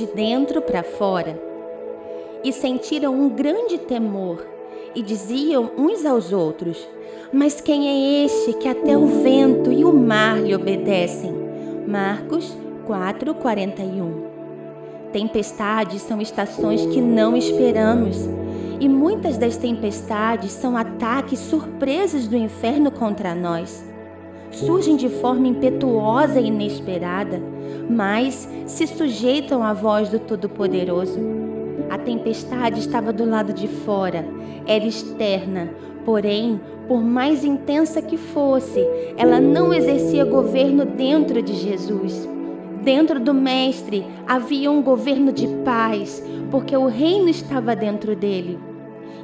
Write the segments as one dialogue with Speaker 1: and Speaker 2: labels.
Speaker 1: de dentro para fora. E sentiram um grande temor e diziam uns aos outros: Mas quem é este que até o vento e o mar lhe obedecem? Marcos 4:41. Tempestades são estações que não esperamos, e muitas das tempestades são ataques surpresas do inferno contra nós. Surgem de forma impetuosa e inesperada, mas se sujeitam à voz do Todo-Poderoso. A tempestade estava do lado de fora, era externa, porém, por mais intensa que fosse, ela não exercia governo dentro de Jesus. Dentro do Mestre havia um governo de paz, porque o reino estava dentro dele.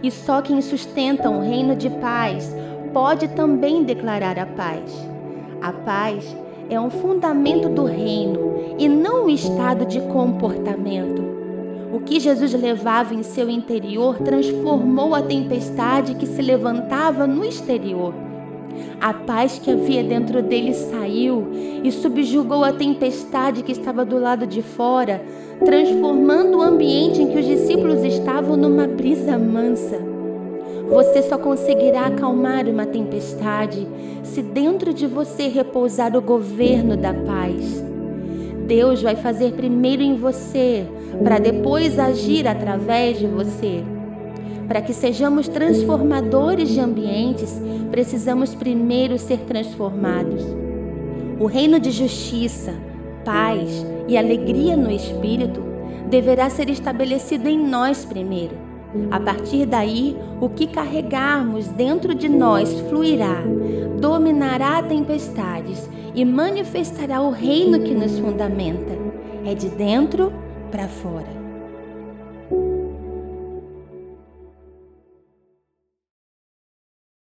Speaker 1: E só quem sustenta um reino de paz pode também declarar a paz. A paz é um fundamento do reino e não um estado de comportamento. O que Jesus levava em seu interior transformou a tempestade que se levantava no exterior. A paz que havia dentro dele saiu e subjugou a tempestade que estava do lado de fora, transformando o ambiente em que os discípulos estavam numa brisa mansa. Você só conseguirá acalmar uma tempestade se dentro de você repousar o governo da paz. Deus vai fazer primeiro em você, para depois agir através de você. Para que sejamos transformadores de ambientes, precisamos primeiro ser transformados. O reino de justiça, paz e alegria no espírito deverá ser estabelecido em nós primeiro. A partir daí, o que carregarmos dentro de nós fluirá, dominará tempestades e manifestará o reino que nos fundamenta. É de dentro para fora.